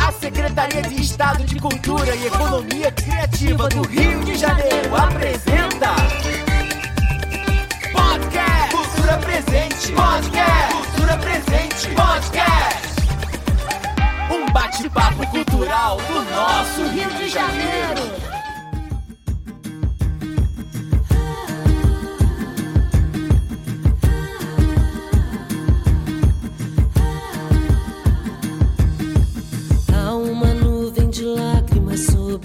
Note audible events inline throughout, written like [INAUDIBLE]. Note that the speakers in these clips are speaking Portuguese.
A Secretaria de Estado de Cultura e Economia Criativa do Rio de Janeiro apresenta Podcast Cultura Presente. Podcast Cultura Presente. Podcast. Um bate-papo cultural do nosso Rio de Janeiro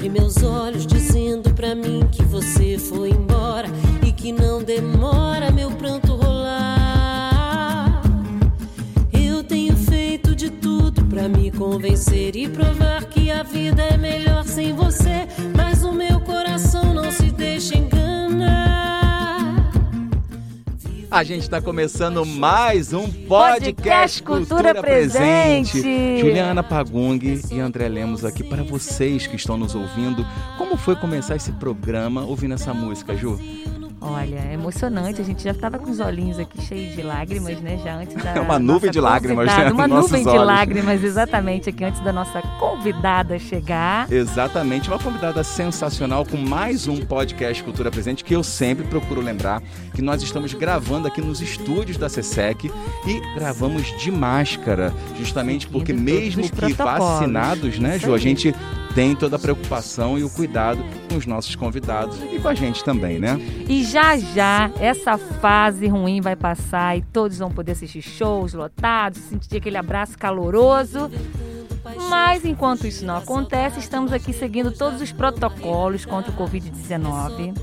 sobre meus olhos, dizendo pra mim que você foi embora e que não demora meu pranto rolar. Eu tenho feito de tudo pra me convencer e provar que a vida é melhor sem você, A gente está começando mais um podcast, Podcast Cultura Presente. Juliana Pagung e André Lemos aqui para vocês que estão nos ouvindo. Como foi começar esse programa ouvindo essa música, Ju? Olha, é emocionante. A gente já estava com os olhinhos aqui cheios de lágrimas, né? Já antes da. É uma nuvem de lágrimas, né? Uma nuvem de olhos. lágrimas, exatamente, aqui antes da nossa convidada chegar. Exatamente, uma convidada sensacional com mais um podcast Cultura Presente que eu sempre procuro lembrar que nós estamos gravando aqui nos estúdios da SESEC e gravamos de máscara, justamente porque mesmo que protocolos. vacinados, né, Ju, a gente tem toda a preocupação e o cuidado com os nossos convidados e com a gente também, né? E já já essa fase ruim vai passar e todos vão poder assistir shows lotados, sentir aquele abraço caloroso. Mas enquanto isso não acontece, estamos aqui seguindo todos os protocolos contra o Covid-19.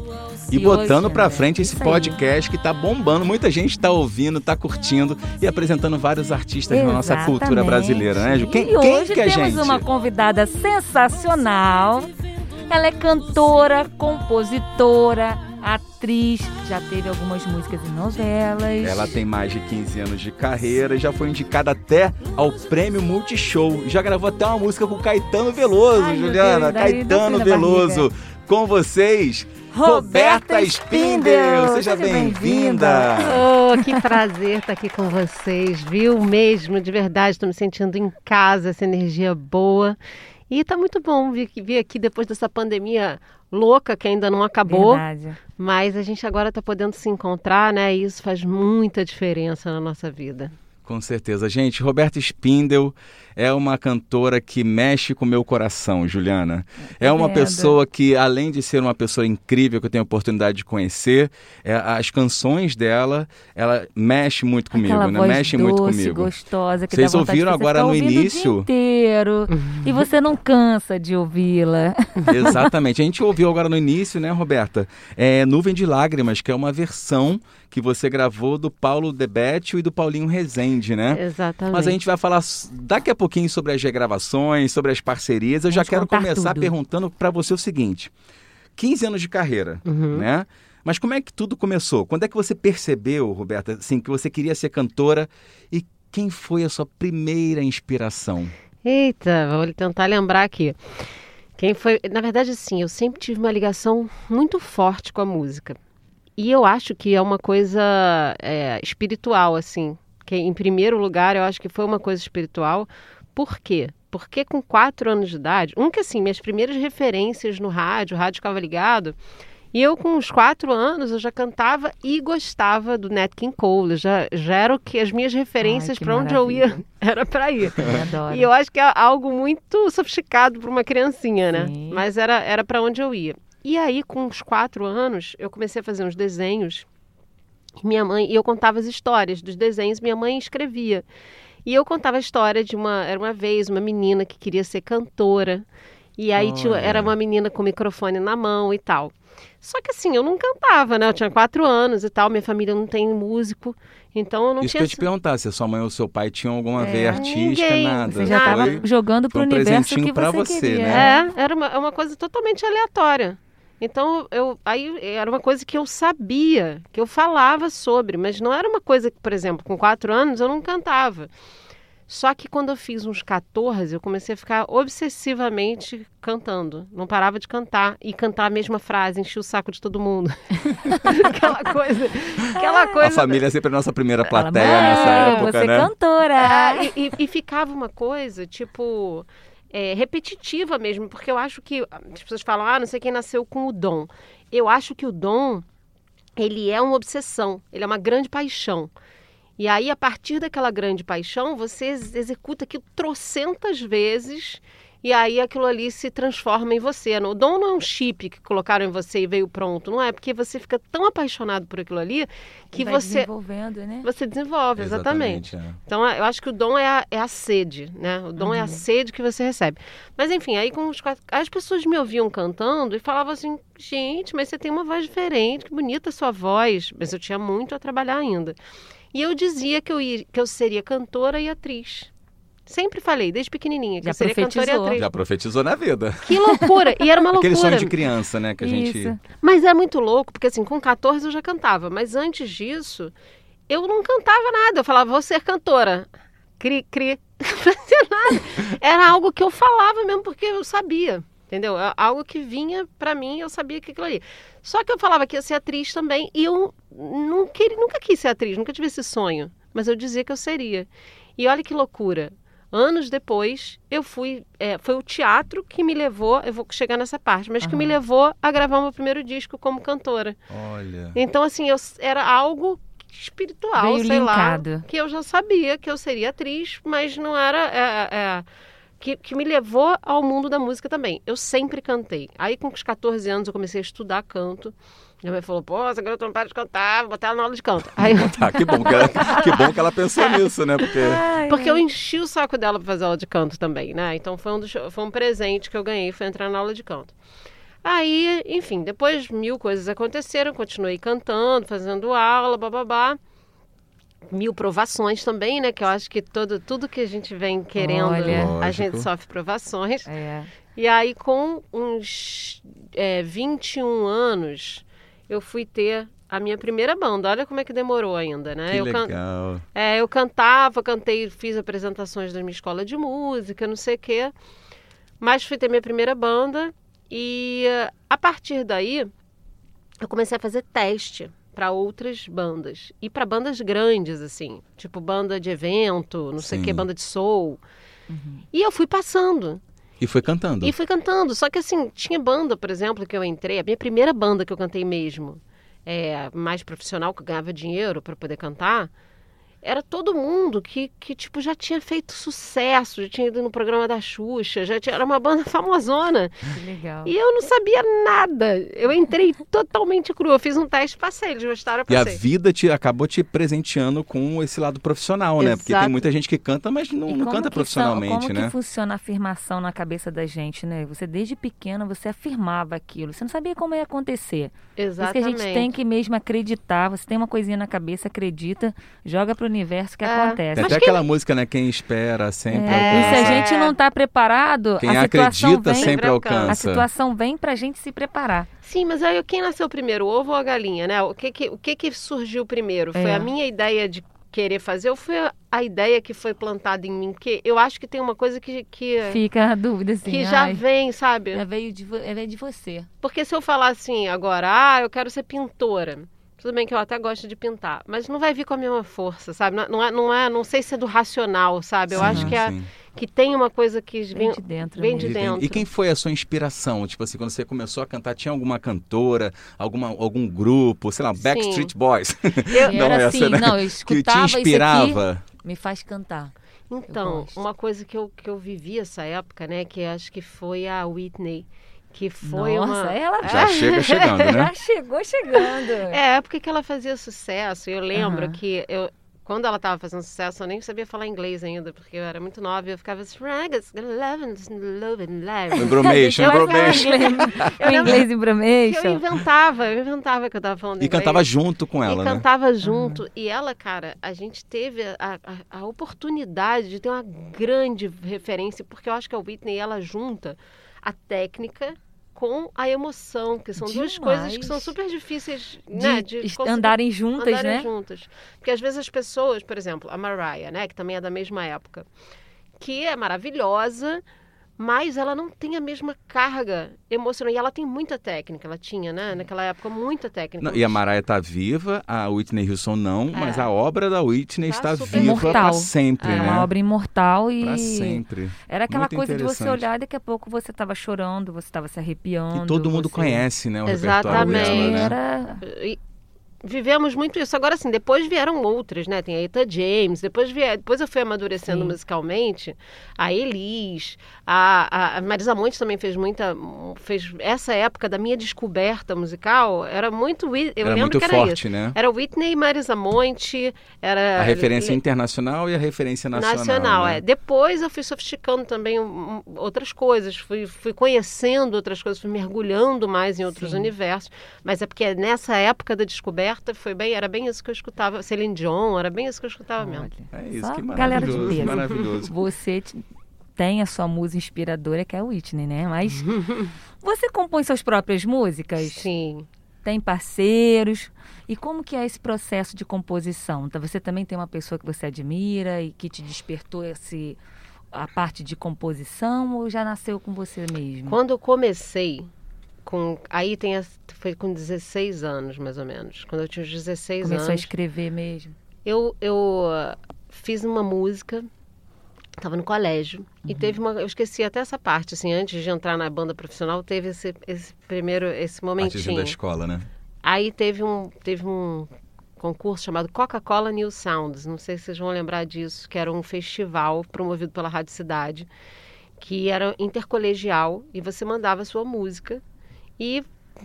E, E botando hoje, pra né, frente esse aí. podcast que tá bombando, muita gente tá ouvindo, tá curtindo e apresentando vários artistas da nossa cultura Exatamente. brasileira, né, Ju? Quem, e quem hoje que é a temos gente? uma convidada sensacional. Ela é cantora, compositora, atriz, já teve algumas músicas em novelas. Ela tem mais de 15 anos de carreira e já foi indicada até ao prêmio Multishow. Já gravou até uma música com Caetano Veloso, Ai, Juliana. Deus, Caetano Veloso. Com vocês, Roberta Spindel. Seja bem-vinda. Oh, que prazer estar aqui com vocês, viu? Mesmo, de verdade, estou me sentindo em casa, essa energia boa. E tá muito bom vir, vir aqui depois dessa pandemia louca que ainda não acabou, Verdade. Mas a gente agora está podendo se encontrar, né? E isso faz muita diferença na nossa vida. Com certeza. Gente, Roberta Spindel é uma cantora que mexe com o meu coração, Juliana. É uma pessoa que, além de ser uma pessoa incrível que eu tenho a oportunidade de conhecer, é, as canções dela, ela mexe muito comigo, Aquela né? Mexe doce, muito comigo. gostosa, que Vocês ouviram agora no início? O dia inteiro, [LAUGHS] e você não cansa de ouvi-la. [LAUGHS] Exatamente. A gente ouviu agora no início, né, Roberta? É Nuvem de Lágrimas, que é uma versão que você gravou do Paulo Debetio e do Paulinho Rezende, né? Exatamente. Mas a gente vai falar daqui a pouquinho sobre as regravações, sobre as parcerias. Eu já quero começar tudo. perguntando para você o seguinte: 15 anos de carreira, Uhum. né? Mas como é que tudo começou? Quando é que você percebeu, Roberta, assim, que você queria ser cantora e quem foi a sua primeira inspiração? Eita, vou tentar lembrar aqui. Quem foi. Na verdade, assim, eu sempre tive uma ligação muito forte com a música. E eu acho que é uma coisa é, espiritual, assim. Que, em primeiro lugar, eu acho que foi uma coisa espiritual. Por quê? Porque com quatro anos de idade, um que assim, minhas primeiras referências no rádio, o rádio ficava ligado, e eu com uns quatro anos eu já cantava e gostava do Nat King Cole, já, já era o que as minhas referências para onde eu ia [LAUGHS] era para ir. Eu. E eu acho que é algo muito sofisticado para uma criancinha, né? Sim. Mas era, era para onde eu ia. E aí, com uns quatro anos, eu comecei a fazer uns desenhos. E Minha mãe, e eu contava as histórias dos desenhos, minha mãe escrevia. E eu contava a história de uma, era uma vez uma menina que queria ser cantora. E aí tinha, Olha. era uma menina com o microfone na mão e tal. Só que assim, eu não cantava, né? Eu tinha quatro anos e tal, minha família não tem músico, então eu não Isso que tinha eu ia te perguntar, se a sua mãe ou seu pai tinham alguma É, veia artística, ninguém. nada. Você já estava jogando pro foi um universo presentinho que pra você, você, queria. né? É, era uma, é uma coisa totalmente aleatória. Então, eu, aí era uma coisa que eu sabia, que eu falava sobre, mas não era uma coisa que, por exemplo, com quatro anos eu não cantava. Só que quando eu fiz uns 14, eu comecei a ficar obsessivamente cantando. Não parava de cantar e cantar a mesma frase, encher o saco de todo mundo. [LAUGHS] aquela coisa, aquela coisa. A família é sempre a nossa primeira plateia Ela, nessa "Mãe, época, você é né? cantora. É, e, e- e ficava uma coisa, tipo, é, repetitiva mesmo, porque eu acho que as pessoas falam, ah, não sei quem nasceu com o dom. Eu acho que o dom, ele é uma obsessão, ele é uma grande paixão. E aí, a partir daquela grande paixão, você ex- executa aquilo trocentas vezes e aí aquilo ali se transforma em você. O dom não é um chip que colocaram em você e veio pronto, não é? Porque você fica tão apaixonado por aquilo ali que Vai você, desenvolvendo, né? você desenvolve, exatamente. é. Então, eu acho que o dom é a, é a sede, né? O dom é a sede que você recebe. Mas, enfim, aí com os quatro... as pessoas me ouviam cantando e falavam assim, gente, mas você tem uma voz diferente, que bonita a sua voz. Mas eu tinha muito a trabalhar ainda. E eu dizia que eu, ia, que eu seria cantora e atriz. Sempre falei, desde pequenininha, que Já eu seria cantora e profetizou. atriz. Já profetizou na vida. Que loucura! E era uma loucura. [LAUGHS] Aquele sonho de criança, né? Que a gente. Isso. Mas é muito louco, porque assim, com 14 eu já cantava, mas antes disso, eu não cantava nada. Eu falava, vou ser cantora. Cri, cri. [LAUGHS] Não fazia nada. Era algo que eu falava mesmo porque eu sabia, entendeu? É Algo que vinha pra mim, eu sabia que aquilo ali. Só que eu falava que ia ser atriz também e eu queria, nunca quis ser atriz, nunca tive esse sonho, mas eu dizia que eu seria. E olha que loucura. Anos depois, eu fui. é, foi o teatro que me levou, eu vou chegar nessa parte, mas que me levou a gravar meu primeiro disco como cantora. Olha. Então, assim, eu, era algo espiritual, Veio sei linkado. lá. Que eu já sabia que eu seria atriz, mas não era. é, é, que, que me levou ao mundo da música também. Eu sempre cantei. Aí, com os 14 anos, eu comecei a estudar canto. Minha mãe falou: pô, essa garota não para de cantar, vou botar ela na aula de canto. Aí, eu- [LAUGHS] Tá, que bom que ela, que bom que ela pensou [LAUGHS] nisso, né? Porque. porque eu enchi o saco dela para fazer aula de canto também, né? Então foi um, dos- foi um presente que eu ganhei, foi entrar na aula de canto. Aí, enfim, depois mil coisas aconteceram, continuei cantando, fazendo aula, bababá. Mil provações também, né? Que eu acho que todo, tudo que a gente vem querendo, Olha. a Lógico. gente sofre provações. É. E aí, com uns é, 21 anos, eu fui ter a minha primeira banda. Olha como é que demorou ainda, né? Que eu can- legal. é, eu cantava, cantei, fiz apresentações da minha escola de música, não sei o quê. Mas fui ter minha primeira banda e a partir daí eu comecei a fazer teste para outras bandas e para bandas grandes assim, tipo banda de evento, não sei o Sim. que, banda de soul. E eu fui passando. E foi cantando. E fui cantando. Só que assim, tinha banda, por exemplo, que eu entrei, a minha primeira banda que eu cantei mesmo, é, mais profissional, que eu ganhava dinheiro para poder cantar, era todo mundo que, que, tipo, já tinha feito sucesso, já tinha ido no programa da Xuxa, já tinha, era uma banda [LAUGHS] famosona. Que legal. E eu não sabia nada. Eu entrei [LAUGHS] totalmente crua. Eu fiz um teste, passei, eles gostaram, eu E a passei. vida te, acabou te presenteando com esse lado profissional, né? Porque tem Exato. muita gente que canta, mas não, não como canta profissionalmente, são- como né? que funciona a afirmação na cabeça da gente, né? Você desde pequena você afirmava aquilo, você não sabia como ia acontecer. Por Isso que a Exatamente. gente tem que mesmo acreditar. Você tem uma coisinha na cabeça, acredita, joga pro universo que É. acontece. Tem até aquela música, né? Quem espera sempre É, e se a alcança. gente não está preparado, Quem a situação acredita vem, sempre alcança. alcança. a situação vem pra gente se preparar. Sim, mas aí quem nasceu primeiro, o ovo ou a galinha, né? O que que, o que, que surgiu primeiro? Foi É. a minha ideia de querer fazer ou foi a, a ideia que foi plantada em mim? Porque eu acho que tem uma coisa que, que, Fica a dúvida assim. que já ai, vem, sabe? já veio de, vo- é, veio de você. Porque se eu falar assim agora, ah, eu quero ser pintora. Tudo bem que eu até gosto de pintar, mas não vai vir com a mesma força, sabe? Não, não é, não é, não sei se é do racional, sabe? Eu Sim, acho que, é, que tem uma coisa que Vem vem, de dentro. vem mesmo. de E dentro. E quem foi a sua inspiração? Tipo assim, quando você começou a cantar, tinha alguma cantora, alguma, algum grupo, sei lá, Backstreet Boys? Eu- [LAUGHS] Não, era essa, assim, né? não, eu que te escutava isso aqui, inspirava. me faz cantar. Então, uma coisa que eu, que eu vivi essa época, né, que acho que foi a Whitney, que foi Nossa, uma... ela [LAUGHS] Já chega chegando, né? [LAUGHS] já chegou chegando. É, a época que ela fazia sucesso, eu lembro Aham. que eu, quando ela estava fazendo sucesso, eu nem sabia falar inglês ainda, porque eu era muito nova e eu ficava assim, "Ragas, love and love and love." Embromation, Eu- embromation. O inglês Que eu embromation. inventava, eu inventava que eu tava falando E inglês. cantava junto com E ela, né? cantava junto. E ela, cara, a gente teve a, a, a oportunidade de ter uma grande referência, porque eu acho que a Whitney, ela junta a técnica com a emoção, que são duas Demais. coisas que são super difíceis né, de, conseguir- andarem juntas, andarem né? juntas. Porque às vezes as pessoas, por exemplo, a Mariah, né, que também é da mesma época, que é maravilhosa, mas ela não tem a mesma carga emocional. E ela tem muita técnica, ela tinha, né, naquela época, muita técnica. Não, e a Mariah tá viva, a Whitney Houston não, mas a obra da Whitney Tá está viva para sempre, É né? uma obra imortal e Pra sempre. era aquela Muito coisa de você olhar e daqui a pouco você estava chorando, você estava se arrepiando. E todo mundo você- conhece, né, o Exatamente. repertório dela, né? Era E vivemos muito isso. Agora, assim, depois vieram outras, né? Tem a Eta James, depois, vie... depois eu fui amadurecendo Sim. musicalmente. A Elis, a, a- Marisa Monte também fez muita... fez Essa época da minha descoberta musical era muito... Eu Era lembro muito que era forte, isso. né? Era Whitney e Marisa Monte, era... A referência internacional e a referência nacional. Nacional, né? é. Depois eu fui sofisticando também outras coisas, fui, fui conhecendo outras coisas, fui mergulhando mais em outros Sim. universos. Mas é porque nessa época da descoberta foi bem, era bem isso que eu escutava. Celine Dion, era bem isso que eu escutava mesmo. olha, É isso, só que galera de maravilhoso, peso. maravilhoso. [LAUGHS] Você tem a sua musa inspiradora, que é a Whitney, né? Mas [LAUGHS] você compõe suas próprias músicas? Sim. Tem parceiros? E como que é esse processo de composição? Então, Você também tem uma pessoa que você admira e que te despertou esse a parte de composição ou já nasceu com você mesmo? Quando eu comecei, com, aí tem a- foi com 16 anos, mais ou menos. Quando eu tinha uns 16 Começou a anos. escrever mesmo? Eu, eu ah, fiz uma música, estava no colégio, e teve uma. Eu esqueci até essa parte, assim, antes de entrar na banda profissional, teve esse, esse primeiro, esse momentinho. da escola, né? Aí teve um, teve um concurso chamado Coca-Cola New Sounds, não sei se vocês vão lembrar disso, que era um festival promovido pela Rádio Cidade, que era intercolegial, e você mandava a sua música, e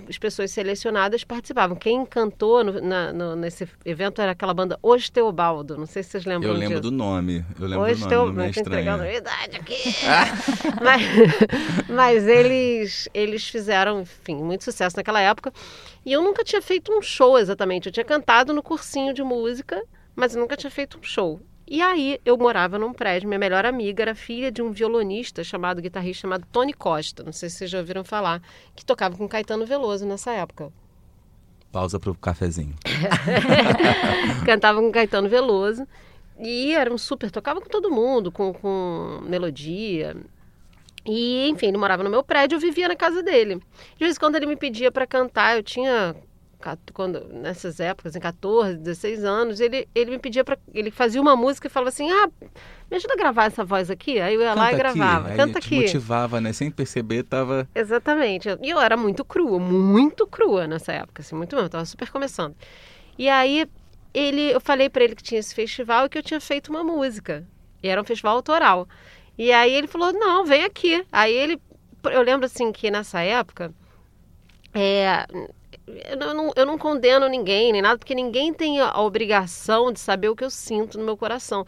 as pessoas selecionadas participavam. Quem cantou no- na- no- nesse evento era aquela banda Os Teobaldo, não sei se vocês lembram Eu lembro disso. do nome. Eu lembro Hoje do nome, não é entregando a idade aqui. [LAUGHS] mas mas eles, eles fizeram, enfim, muito sucesso naquela época. E eu nunca tinha feito um show exatamente. Eu tinha cantado no cursinho de música, mas eu nunca tinha feito um show. E aí eu morava num prédio, minha melhor amiga era filha de um violonista chamado, guitarrista chamado Tony Costa, não sei se vocês já ouviram falar, que tocava com Caetano Veloso nessa época. Pausa pro cafezinho. [LAUGHS] cantava com Caetano Veloso. E era um super, tocava com todo mundo, com, com melodia. E, enfim, ele morava no meu prédio, eu vivia na casa dele. De vez em quando ele me pedia para cantar, eu tinha, quando, nessas épocas, em 14, 16 anos, ele, ele me pedia para. Ele fazia uma música e falava assim: ah, me ajuda a gravar essa voz aqui? Aí eu ia lá e Canta aqui. gravava. Aí Canta aqui. motivava, né? Sem perceber, tava... Exatamente. E eu era muito crua, muito crua nessa época, assim, muito mesmo. Eu tava super começando. E aí ele, eu falei para ele que tinha esse festival e que eu tinha feito uma música. E era um festival autoral. E aí ele falou: "Não, vem aqui". Aí ele eu lembro assim que nessa época é, eu não, eu não condeno ninguém, nem nada, porque ninguém tem a obrigação de saber o que eu sinto no meu coração.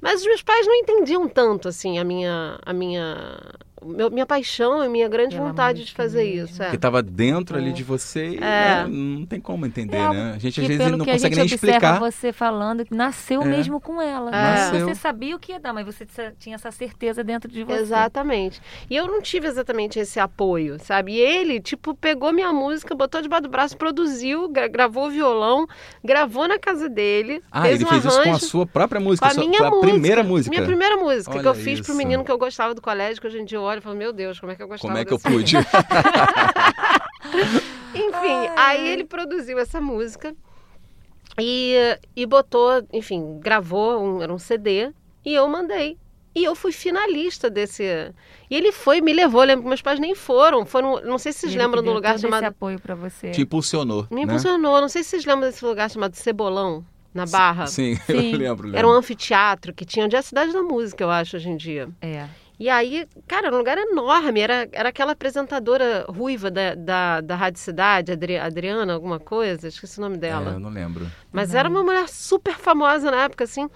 Mas os meus pais não entendiam tanto, assim, a minha, a minha, meu- minha paixão e minha grande Pela vontade de fazer mesmo. isso. é. Que tava dentro ali de você e É. né, não tem como entender, É, né? A gente às que vezes não que a consegue gente nem explicar. você falando, que nasceu É. mesmo com ela. Nasceu. Você sabia o que ia dar, mas você tinha essa certeza dentro de você. Exatamente. E eu não tive exatamente esse apoio, sabe? E ele, tipo, pegou minha música, botou debaixo do braço, produziu, gra- gravou o violão, gravou na casa dele. Ah, fez ele um fez isso com a arranjo. sua própria música, Com a sua- minha com a música. primeira música. Minha primeira música, que Olha eu fiz pro menino que eu gostava do colégio, que hoje em dia eu olho e falo, meu Deus, como é que eu gostava Como é que eu pude? [LAUGHS] Enfim, aí ele produziu essa música e, e botou, enfim, gravou, um, era um CD, e eu mandei. E eu fui finalista desse. E ele foi, me levou, lembro que meus pais nem foram. Foram, não sei se vocês Ele lembram do lugar todo chamado. esse apoio para você. Te impulsionou, Me né? impulsionou, não sei se vocês lembram desse lugar chamado Cebolão, na Barra. Sim, [LAUGHS] Sim. eu lembro, lembro. Era um anfiteatro que tinha onde é a cidade da música, eu acho, hoje em dia. É. E aí, cara, era um lugar enorme. Era, era aquela apresentadora ruiva da, da, da Rádio Cidade, Adri- Adriana, alguma coisa, esqueci o nome É, dela. eu não lembro. Mas era uma mulher super famosa na época, assim.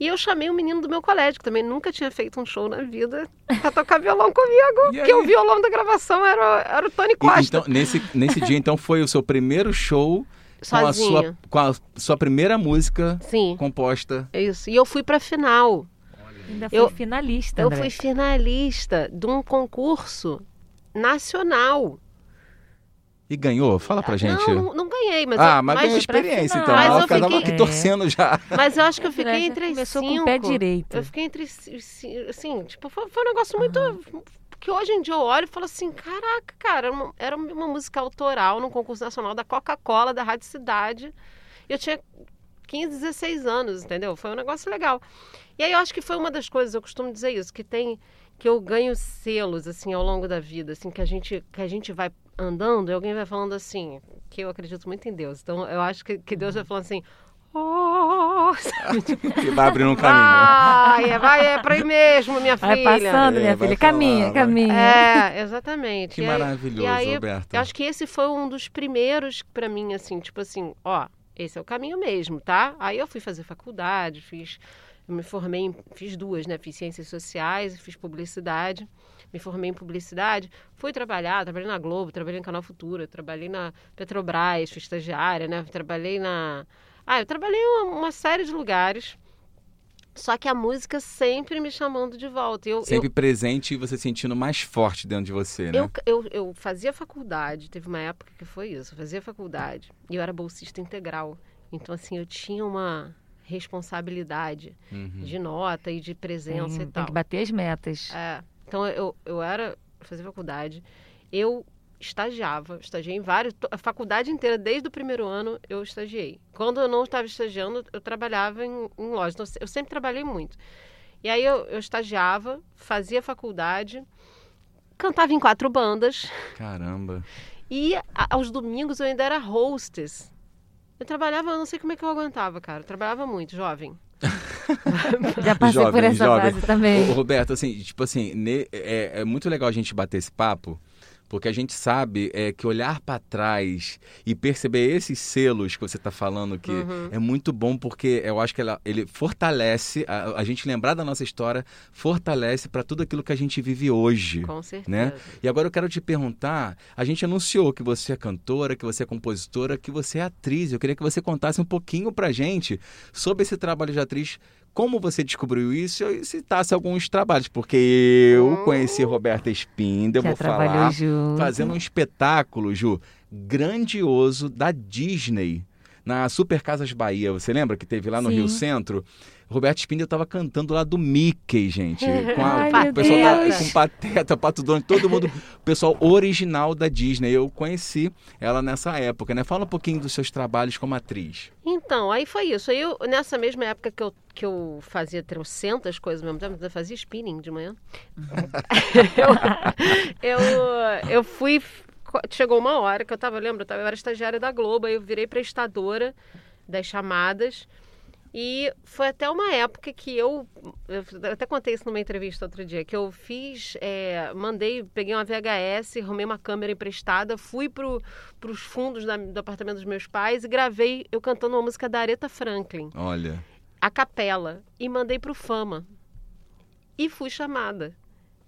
E eu chamei um menino do meu colégio, que também nunca tinha feito um show na vida, pra tocar violão comigo. E Porque o violão da gravação era, o- era o Tony E, Costa. então, nesse, nesse dia, então, foi o seu primeiro show com a, sua, com a sua primeira música Sim, composta. é isso. E eu fui pra final. Ainda foi Eu- finalista, Eu André. fui finalista de um concurso nacional. E ganhou? Fala pra gente. Não, não, não ganhei, mas ah, eu, mas, ganhou experiência, então. Mas Ela eu tava fiquei- aqui torcendo já. Mas eu acho que eu fiquei entre começou cinco. com o pé direito. Eu fiquei entre assim, tipo, foi, foi um negócio muito que hoje em dia eu olho e falo assim, caraca, cara, era uma, era uma música autoral num concurso nacional da Coca-Cola da Rádio Cidade. Eu tinha 15, 16 anos, entendeu? Foi um negócio legal. E aí eu acho que foi uma das coisas, eu costumo dizer isso, que tem que eu ganho selos assim ao longo da vida, assim, que a gente que a gente vai andando e alguém vai falando assim, que eu acredito muito em Deus. Então eu acho que, que Deus vai falando assim, oh? [LAUGHS] Que vai abrir um caminho. Vai, é, vai, é pra aí mesmo, minha Vai filha. passando, É, minha vai filha. falar, caminha, vai. caminha. É, exatamente. Que E maravilhoso, aí, Roberta. Eu acho que esse foi um dos primeiros pra mim, assim, tipo assim, ó, esse é o caminho mesmo, tá? Aí eu fui fazer faculdade, fiz, eu me formei, em, fiz duas, né? Fiz ciências sociais fiz publicidade. Me formei em publicidade, fui trabalhar, trabalhei na Globo, trabalhei no Canal Futura, trabalhei na Petrobras, fui estagiária, né? Trabalhei na. Ah, eu trabalhei em uma, uma série de lugares. Só que a música sempre me chamando de volta. Eu, eu, Sempre presente e você sentindo mais forte dentro de você, né? eu, eu, eu fazia faculdade, teve uma época que foi isso, eu fazia faculdade e eu era bolsista integral. Então, assim, eu tinha uma responsabilidade Uhum. de nota e de presença Tem, e tem tal. que bater as metas. É, então, eu, eu era, fazia faculdade, eu estagiava, estagiei em vários, a faculdade inteira, desde o primeiro ano, eu estagiei. Quando eu não estava estagiando, eu trabalhava em, em loja, então, eu sempre trabalhei muito. E aí eu, eu estagiava, fazia faculdade, cantava em quatro bandas, Caramba. e a- aos domingos eu ainda era hostess. Eu trabalhava, eu não sei como é que eu aguentava, cara. Eu trabalhava muito, jovem. [LAUGHS] Já passei Jovem, por essa jovem. fase também. Ô, Roberto, assim, tipo assim, ne- é, é muito legal a gente bater esse papo, porque a gente sabe é, que olhar para trás e perceber esses selos que você está falando que Uhum. é muito bom, porque eu acho que ela, ele fortalece, a, a gente lembrar da nossa história, fortalece para tudo aquilo que a gente vive hoje. Com certeza. Né? E agora eu quero te perguntar: a gente anunciou que você é cantora, que você é compositora, que você é atriz. Eu queria que você contasse um pouquinho pra gente sobre esse trabalho de atriz. Como você descobriu isso? E citasse alguns trabalhos, porque eu conheci Roberta Spinda, eu vou falar, junto. fazendo um espetáculo, Ju, grandioso da Disney, na Super Casas Bahia. Você lembra que teve lá no Sim. Rio Centro? Roberto Spinda estava cantando lá do Mickey, gente. [LAUGHS] Com a- Ai, o pessoal da- com Pateta, Pato Donald, todo mundo, o pessoal original da Disney. Eu conheci ela nessa época, né? Fala um pouquinho dos seus trabalhos como atriz. Então, aí foi isso. Aí eu, nessa mesma época que eu, que eu fazia trocentas coisas ao mesmo tempo, eu fazia spinning de manhã. eu, [LAUGHS] eu, eu fui. Chegou uma hora que eu tava, lembra, eu, tava, eu era estagiária da Globo, aí eu virei prestadora das chamadas. E foi até uma época que eu, eu até contei isso numa entrevista outro dia, que eu fiz, é, mandei, peguei uma VHS, arrumei uma câmera emprestada, fui para os fundos da- do apartamento dos meus pais e gravei eu cantando uma música da Aretha Franklin, Olha. a capela, e mandei pro Fama. E fui chamada.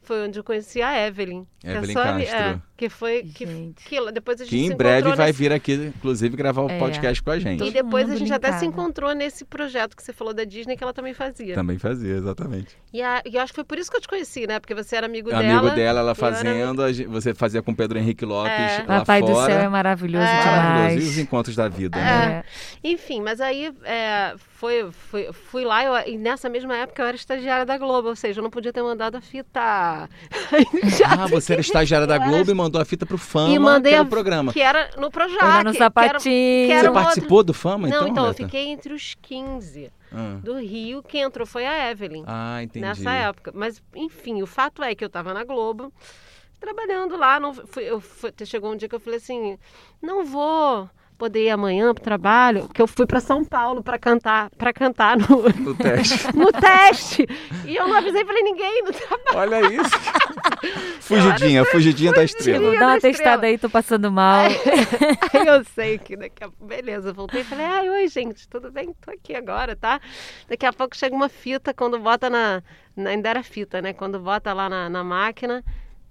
Foi onde eu conheci a Evelyn. que é Evelyn Castro. é, que foi que, Gente. que depois a gente Que em breve encontrou vai nesse- vir aqui, inclusive, gravar o É. podcast com a gente. E depois a gente até se linkado. encontrou nesse projeto que você falou da Disney que ela também fazia. Também fazia, exatamente. E, a- e eu acho que foi por isso que eu te conheci, né? Porque você era amigo, Amigo dela. dela, ela era- fazendo, a gente- você fazia com Pedro Henrique Lopes É. lá Papai fora. do céu é maravilhoso É. Maravilhoso. demais. E os encontros da vida, né? É. Enfim, mas aí é, foi, foi, fui lá eu- e nessa mesma época eu era estagiária da Globo, ou seja, eu não podia ter mandado a fita. [LAUGHS] Ah, você era estagiária da era- Globo e mandou a fita pro Fama, E mandei que era a- o programa. Que era no Projac. Lá no que era- sapatinho. que era Você uma participou do Fama, Não, então, então, eu Roberta? fiquei entre os 15 Ah. do Rio, quem entrou foi a Evelyn. Ah, entendi. nessa época. Mas, enfim, o fato é que eu estava na Globo, trabalhando lá. Não, fui, eu, fui- chegou um dia que eu falei assim: não vou poder ir amanhã pro trabalho, porque eu fui para São Paulo para cantar, para cantar no, No teste. [LAUGHS] no teste. E eu não avisei para ninguém no trabalho. Olha isso. [LAUGHS] fugidinha, fugidinha da estrela. Dá uma testada aí, tô passando mal. [LAUGHS] Aí eu sei que daqui a beleza, eu voltei e falei, ai, oi, gente, tudo bem? Tô aqui agora, tá? Daqui a pouco chega uma fita, quando bota na. na- ainda era fita, né? Quando bota lá na, na máquina,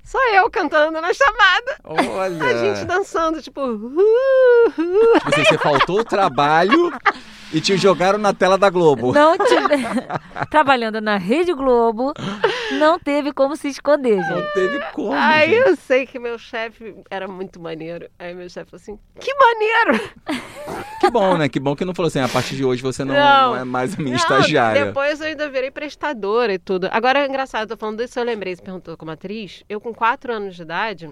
sou eu cantando na chamada. Olha. A gente dançando, tipo. Uh, uh. Tipo assim, você faltou o trabalho e te jogaram na tela da Globo. Não tive... [LAUGHS] Trabalhando na Rede Globo, Não teve como se esconder, gente. Não teve como. Aí gente. eu sei que meu chefe era muito maneiro. Aí meu chefe falou assim: que maneiro! [LAUGHS] Que bom, né? Que bom que não falou assim, a partir de hoje você não, Não. não é mais a minha Não, estagiária. Depois eu ainda virei prestadora e tudo. Agora é engraçado, tô falando disso, eu lembrei, você perguntou como atriz. Eu, com quatro anos de idade,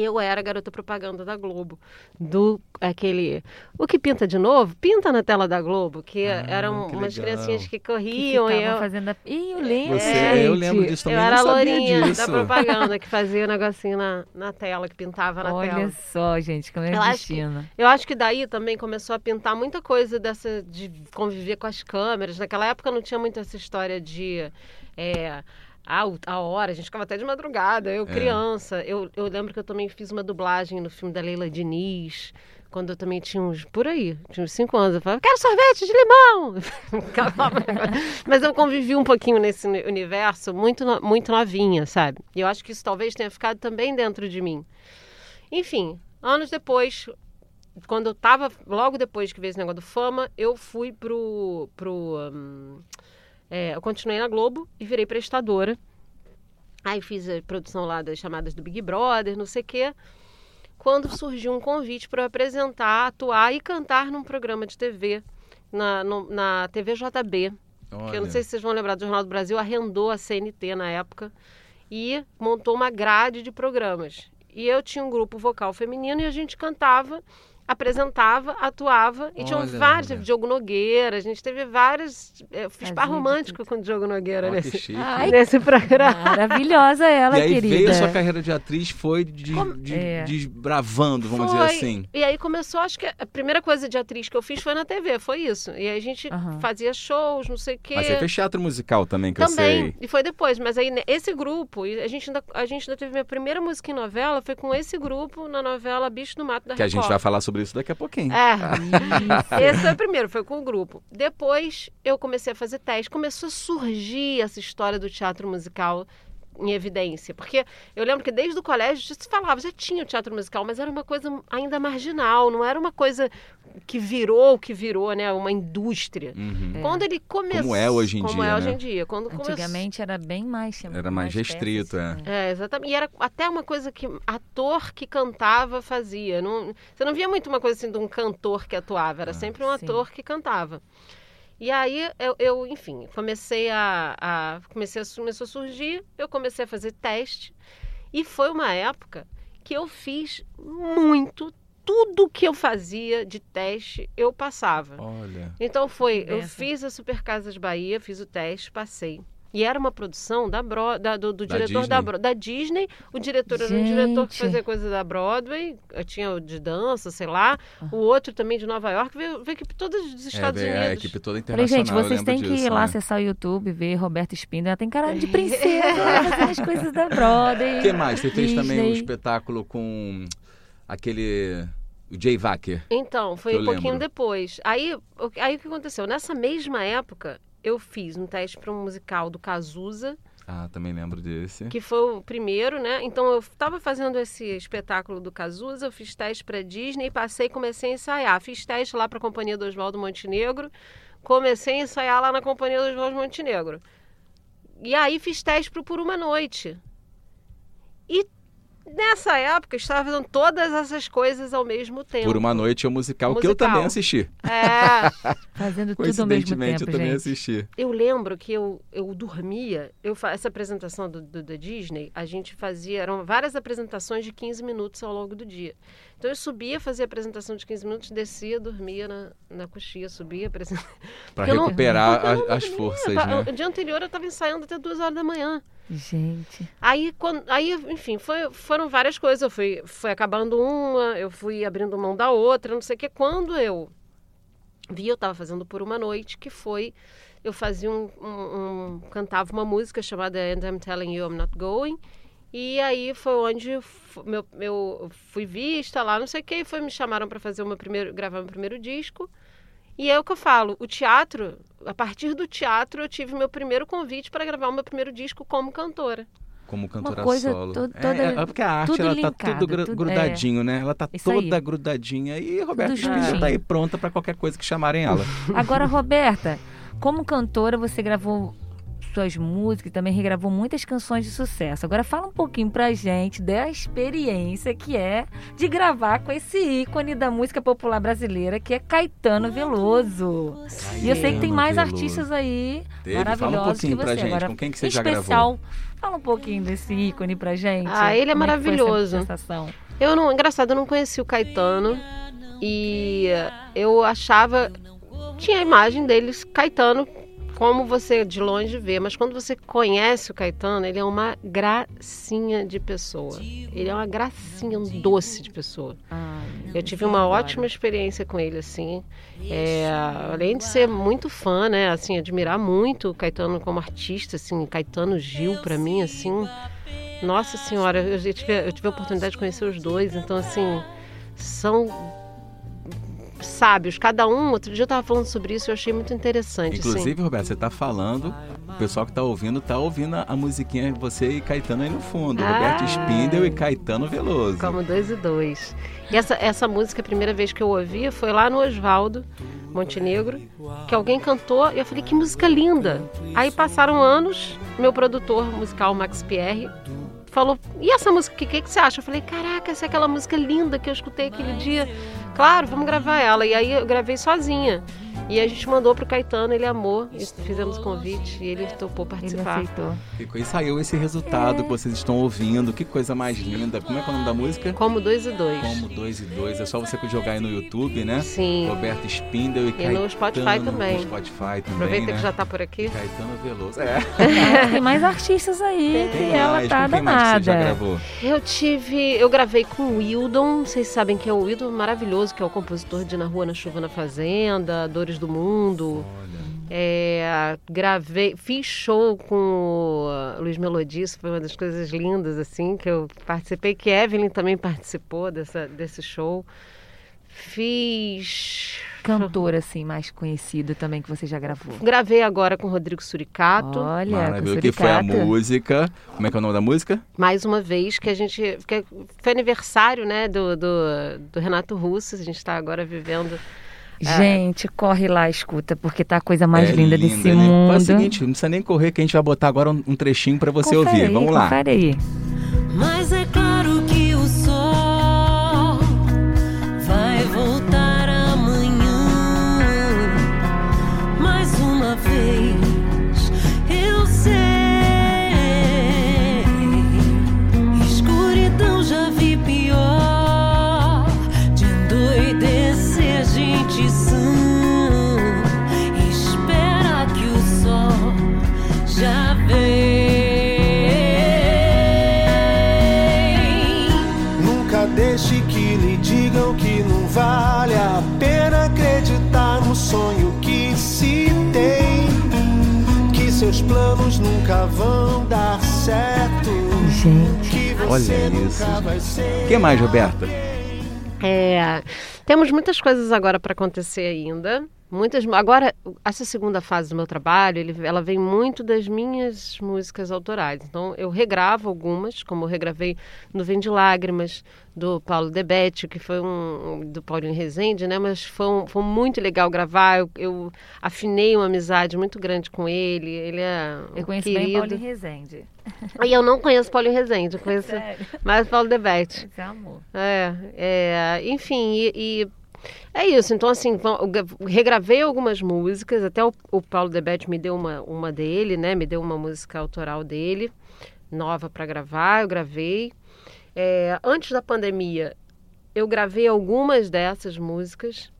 eu era garota propaganda da Globo. Do aquele. O que pinta de novo? Pinta na tela da Globo, que Ah, eram que umas legal. criancinhas que Que corriam. e ficavam eu, fazendo a... Ih, eu lembro, Você, É, eu lembro disso também, eu era a lourinha disso. da propaganda que fazia o negocinho na, na tela, que pintava na Olha tela. só, gente, como é Eu acho que-. Eu acho que daí também começou a pintar muita coisa dessa de conviver com as câmeras. Naquela época não tinha muito essa história de é, a, a hora, a gente ficava até de madrugada, eu É. criança. Eu, eu lembro que eu também fiz uma dublagem no filme da Leila Diniz. Quando eu também tinha uns, por aí, tinha uns 5 anos, eu falava, quero sorvete de limão! [LAUGHS] Mas eu convivi um pouquinho nesse uni- universo muito, muito novinha, sabe? E eu acho que isso talvez tenha ficado também dentro de mim. Enfim, anos depois, quando eu tava, logo depois que veio esse negócio do fama, eu fui pro. pro hum, é, eu continuei na Globo e virei prestadora. Aí fiz a produção lá das chamadas do Big Brother, não sei o quê. Quando surgiu um convite para apresentar, atuar e cantar num programa de TV, na, no- na TV JB, que eu Olha. não sei se vocês vão lembrar do Jornal do Brasil, arrendou a CNT na época e montou uma grade de programas. E eu tinha um grupo vocal feminino e a gente cantava, apresentava, atuava. E tinham Olha, vários, teve Diogo Nogueira, a gente teve vários. Eu fiz par romântico com o Diogo Nogueira que nesse. Ai, nesse programa. Maravilhosa ela, e aí querida. veio a sua carreira de atriz, foi de, de- É. desbravando, vamos Foi. dizer assim. E aí começou, acho que a primeira coisa de atriz que eu fiz foi na TV, foi isso. E aí a gente fazia shows, não sei o quê. Mas você fez teatro musical também, que eu Também, sei. e foi depois, mas aí esse grupo, a gente, ainda, a gente ainda teve minha primeira música em novela, foi com esse grupo na novela Bicho do Mato da Que a gente Record. vai falar sobre isso daqui a pouquinho. É, [LAUGHS] esse foi o primeiro, foi com o grupo. Depois eu comecei a fazer teste, começou a surgir essa história do teatro musical em evidência, porque eu lembro que desde o colégio já se falava, já tinha o teatro musical, mas era uma coisa ainda marginal, não era uma coisa que virou o que virou, né, uma indústria. Uhum. É. Quando ele começou, Como é hoje em como dia, é hoje né? em dia, quando Antigamente era bem mais... Era mais restrito, peças, é. né? É, exatamente. E era até uma coisa que ator que cantava fazia. Não, você não via muito uma coisa assim de um cantor que atuava, era sempre um sim. ator que cantava. E aí eu, eu, enfim, comecei a, a comecei a começou a surgir, eu comecei a fazer teste e foi uma época que eu fiz muito tudo que eu fazia de teste, eu passava. Olha. Então foi, eu fiz a Super Casas Bahia, fiz o teste, passei. E era uma produção da Bro, da- do, do Da diretor da, Disney? Bro- da Disney. O diretor era um diretor que Gente. fazia coisa da Broadway, eu tinha o de dança, sei lá. O outro também de Nova York, veio, veio equipe toda dos É, Estados a Unidos. equipe toda Falei, internacional. gente, eu vocês têm que ir lá né? acessar o YouTube, ver Roberta Espíndola. Ela tem cara de [LAUGHS] princesa, ela fazendo as coisas da Broadway. O que mais? Você fez também um espetáculo com aquele. O Jay Wacker. Então, foi um pouquinho lembro. depois. Aí, aí o que aconteceu? Nessa mesma época, eu fiz um teste para um musical do Cazuza, Ah, também lembro desse. que foi o primeiro, né? Então eu estava fazendo esse espetáculo do Cazuza, eu fiz teste para Disney, passei e comecei a ensaiar. Fiz teste lá para a Companhia do Oswaldo Montenegro, comecei a ensaiar lá na Companhia do Oswaldo Montenegro. E aí fiz teste para Por Uma Noite. E nessa época eu estava fazendo todas essas coisas ao mesmo tempo. Por uma noite é um musical, que eu Musical. também assisti. É, [LAUGHS] Fazendo tudo ao mesmo Coincidentemente, tempo, eu também gente. assisti. Eu lembro que eu, eu dormia, eu fa- essa apresentação do, do- da Disney, a gente fazia, eram várias apresentações de 15 minutos ao longo do dia. Então eu subia, fazia apresentação de 15 minutos, descia, dormia na, na coxinha, subia, apresentava. Não- recuperar as, não as dormia. forças, né? O dia anterior eu estava ensaiando até duas horas da manhã. Gente, Aí, quando, aí enfim, foi- foram várias coisas. Eu fui, fui acabando uma, eu fui abrindo mão da outra, não sei o que. Quando eu vi, eu estava fazendo por uma noite, que foi. Eu fazia um, um- um- cantava uma música chamada And I'm Telling You I'm Not Going. E aí foi onde eu meu, meu, fui vista lá, não sei o que, foi, me chamaram para fazer o meu primeiro, gravar meu primeiro disco. E é o que eu falo, o teatro, a partir do teatro eu tive meu primeiro convite para gravar o meu primeiro disco como cantora. Como cantora coisa solo. to- É, toda- é, é porque a arte tudo ela tá linkado, tudo gru- tudo- grudadinho, né? Ela tá Isso aí. toda grudadinha. E Roberta Tudo juntinho. tá aí pronta pra qualquer coisa que chamarem ela. Agora, Roberta, como cantora, você gravou suas músicas, também regravou muitas canções de sucesso. Agora fala um pouquinho pra gente da experiência que é de gravar com esse ícone da música popular brasileira, que é Caetano Veloso. E eu sei que tem mais Veloso. artistas aí Teve? maravilhosos Fala um pouquinho que você. pra gente, Agora, com quem que você em já especial, gravou? Fala um pouquinho desse ícone pra gente. Ah, ele é Como essa maravilhoso. sensação? Eu não, engraçado, eu não conheci o Caetano e eu achava tinha a imagem deles Caetano como você de longe vê, mas quando você conhece o Caetano, ele é uma gracinha de pessoa. Ele é uma gracinha, um doce de pessoa. Eu tive uma ótima experiência com ele, assim. É, além de ser muito fã, né? Assim, admirar muito o Caetano como artista, assim, Caetano Gil, pra mim, assim. Nossa Senhora, eu tive, eu tive a oportunidade de conhecer os dois, então, assim, são sábios, cada um. Outro dia eu tava falando sobre isso, eu achei muito interessante. assim. Inclusive, Roberto, você tá falando, o pessoal que tá ouvindo, tá ouvindo a, a musiquinha você e Caetano aí no fundo. Ah. Roberto Spindel e Caetano Veloso. Como dois e dois. E essa, essa música, a primeira vez que eu ouvi, foi lá no Osvaldo Montenegro, que alguém cantou e eu falei, que música linda. Aí passaram anos, meu produtor musical, Max Pierre, falou, e essa música, o que, que, que você acha? Eu falei, caraca, essa é aquela música linda que eu escutei aquele dia. Claro, vamos gravar ela. E aí eu gravei sozinha. E a gente mandou pro Caetano, ele amou, e fizemos convite e ele topou Ele participar. aceitou. Ficou, e saiu esse resultado que vocês estão ouvindo. Que coisa mais linda. Como é que é o nome da música? Como dois e dois. Como dois e dois. É só você jogar aí no YouTube, né? Sim. Roberto Spindel e, E Caetano. no Spotify também. No Spotify também, Aproveita né? que já tá por aqui. Caetano Veloso. É. [LAUGHS] Tem mais artistas aí Tem que ela mais. tá Com quem mais que você já danada. gravou? Eu tive. Eu gravei com o Wildon, vocês sabem que é o Wildon maravilhoso, que é o compositor de Na Rua, na Chuva, na Fazenda, Do Mundo. É, gravei, fiz show com o Luiz Melodia, isso foi uma das coisas lindas, assim, que eu participei, que Evelyn também participou dessa, desse show. Fiz. Cantor, assim, mais conhecido também que você já gravou. Gravei agora com o Rodrigo Suricato. Olha, com Maravilha. Que foi a música. Como é que é o nome da música? mais uma vez que a gente que foi aniversário né do, do, do Renato Russo a gente está agora vivendo Gente, corre lá, escuta, porque tá a coisa mais É linda, linda, desse né? mundo. Faz o seguinte, não precisa nem correr, que a gente vai botar agora um, um trechinho pra você Confere ouvir. aí, Vamos lá. confere aí. Mas é claro deixe que lhe digam que não vale a pena acreditar no sonho que se tem. Que seus planos nunca vão dar certo. Gente, Que você Olha nunca isso, vai ser. O que mais, Roberta? É, temos muitas coisas agora para acontecer ainda. Muitas, agora, essa segunda fase do meu trabalho, ele- ela vem muito das minhas músicas autorais. Então, eu regravo algumas, como eu regravei no Vem de Lágrimas, do Paulo Debete, que foi um, do Paulinho Rezende, né? Mas foi, um- foi muito legal gravar. Eu, eu afinei uma amizade muito grande com ele. Ele é um eu conheço querido. bem Paulinho Rezende. [LAUGHS] E eu não conheço Paulinho Rezende, eu [LAUGHS] conheço Sério? mais Paulo Debete. Esse amor. É, é, enfim, e, e é isso. Então, assim, vão- regravei algumas músicas, até o, o Paulo Debete me deu uma, uma dele, né? Me deu uma música autoral dele, nova para gravar, eu gravei. É, antes da pandemia, eu gravei algumas dessas músicas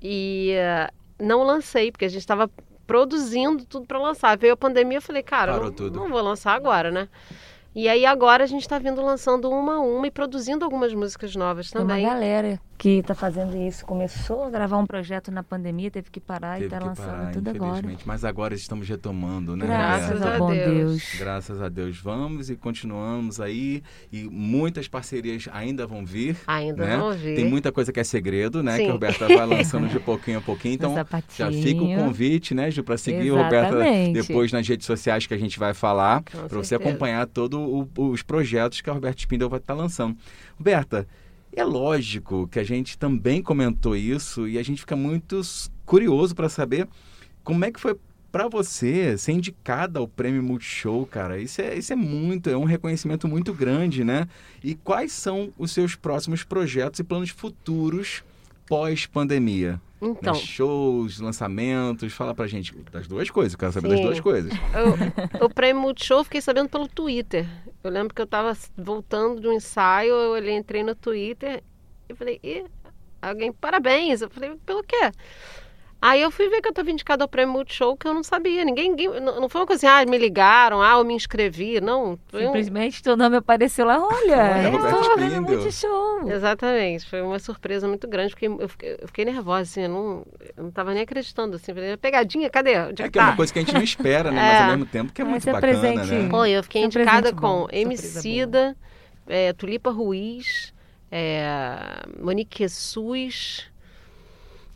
e eh, não lancei, porque a gente estava produzindo tudo para lançar. Veio a pandemia, eu falei, cara, não, tudo. não vou lançar agora, né? E aí agora a gente está vindo lançando uma a uma e produzindo algumas músicas novas Tem uma também. galera que tá fazendo isso. Começou a gravar um projeto na pandemia, teve que parar e Teve tá que lançando parar, tudo agora. infelizmente. Mas agora estamos retomando, né? Graças Graças ao a bom Deus. Deus. Graças a Deus vamos e continuamos aí e muitas parcerias ainda vão vir. Ainda né? não vi. Tem muita coisa que é segredo, né? Sim. Que a Roberta vai [LAUGHS] lançando de pouquinho a pouquinho. Então já fica o convite, né, Ju, para seguir o Roberta Exatamente. depois nas redes sociais que a gente vai falar, para você acompanhar todos os projetos que a Roberta Spindel vai estar lançando. Roberta, é lógico que a gente também comentou isso e a gente fica muito curioso para saber como é que foi para você ser indicada ao Prêmio Multishow, cara, isso é, isso é muito, é um reconhecimento muito grande, né? E quais são os seus próximos projetos e planos futuros pós-pandemia? Então, Né? Shows, lançamentos, fala pra gente das duas coisas, eu quero saber das Sim. duas coisas. eu, o prêmio Multishow eu fiquei sabendo pelo Twitter. Eu lembro que eu estava voltando de um ensaio, eu entrei no Twitter e falei, Ih, alguém, parabéns. Eu falei, pelo quê? Aí eu fui ver que eu estava indicada ao prêmio Multishow, que eu não sabia. Ninguém, ninguém- não, foi uma coisa assim, ah, me ligaram, ah, eu me inscrevi. Não, foi um, Simplesmente teu nome apareceu lá, olha, [LAUGHS] Olha, eu Roberto tô vendo Spindel. muito show. Exatamente, foi uma surpresa muito grande, porque eu fiquei, eu fiquei nervosa, assim, eu não, eu não tava nem acreditando, assim, falei, pegadinha, cadê? Onde É que que é uma tá? coisa que a gente não espera, né? É. [LAUGHS] Mas ao mesmo tempo que é Mas muito é bacana, presente. né? Foi, eu fiquei um indicada com Emicida, é, Tulipa Ruiz, é, Monique Jesus,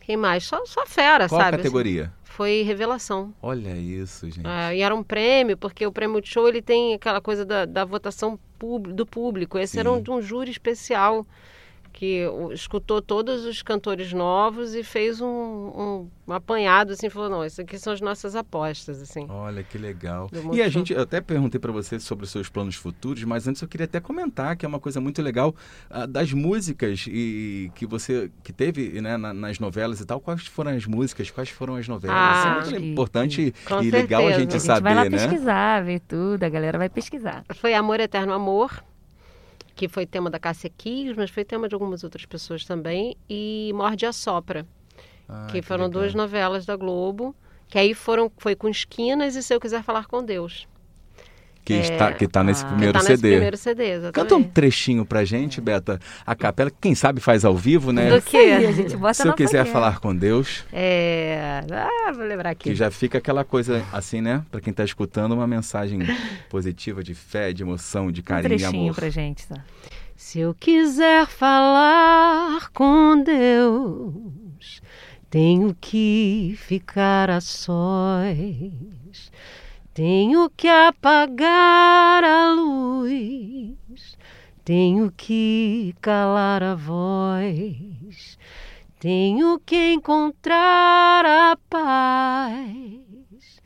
quem mais? Só, só fera, Qual sabe? categoria? Assim, foi revelação. Olha isso, gente. Ah, e era um prêmio, porque o prêmio de show ele tem aquela coisa da, da votação do público. Esse era um, Sim. de um júri especial que escutou todos os cantores novos e fez um, um, um apanhado, assim, falou, não, isso aqui são as nossas apostas, assim. Olha que legal. E a gente, eu até perguntei para você sobre os seus planos futuros, mas antes eu queria até comentar que é uma coisa muito legal ah, das músicas e que você que teve né, na- nas novelas e tal. Quais foram as músicas? Quais foram as novelas? Ah, é muito que- importante com e legal a gente A gente vai lá saber, né? pesquisar, ver tudo, a galera vai pesquisar. Foi Amor Eterno Amor, que foi tema da Cássia Kiss, mas foi tema de algumas outras pessoas também, e Morde a Sopra, Ah, que foram legal. duas novelas da Globo, que aí foram, foi com Esquinas e Se Eu Quiser Falar com Deus. Que está que tá nesse Ah. primeiro que tá nesse CD. primeiro CD, exatamente. Canta um trechinho pra gente, Beta. A capela, quem sabe faz ao vivo, né? Do aí, a quê? gente bota Se eu quiser falar com Deus, É... Ah, vou lembrar aqui. que já fica aquela coisa assim, né? Pra quem tá escutando, uma mensagem [LAUGHS] positiva de fé, de emoção, de Um carinho e trechinho amor. pra gente, tá? Se eu quiser falar com Deus, tenho que ficar a sós. Tenho que apagar a luz. Tenho que calar a voz. Tenho que encontrar a paz.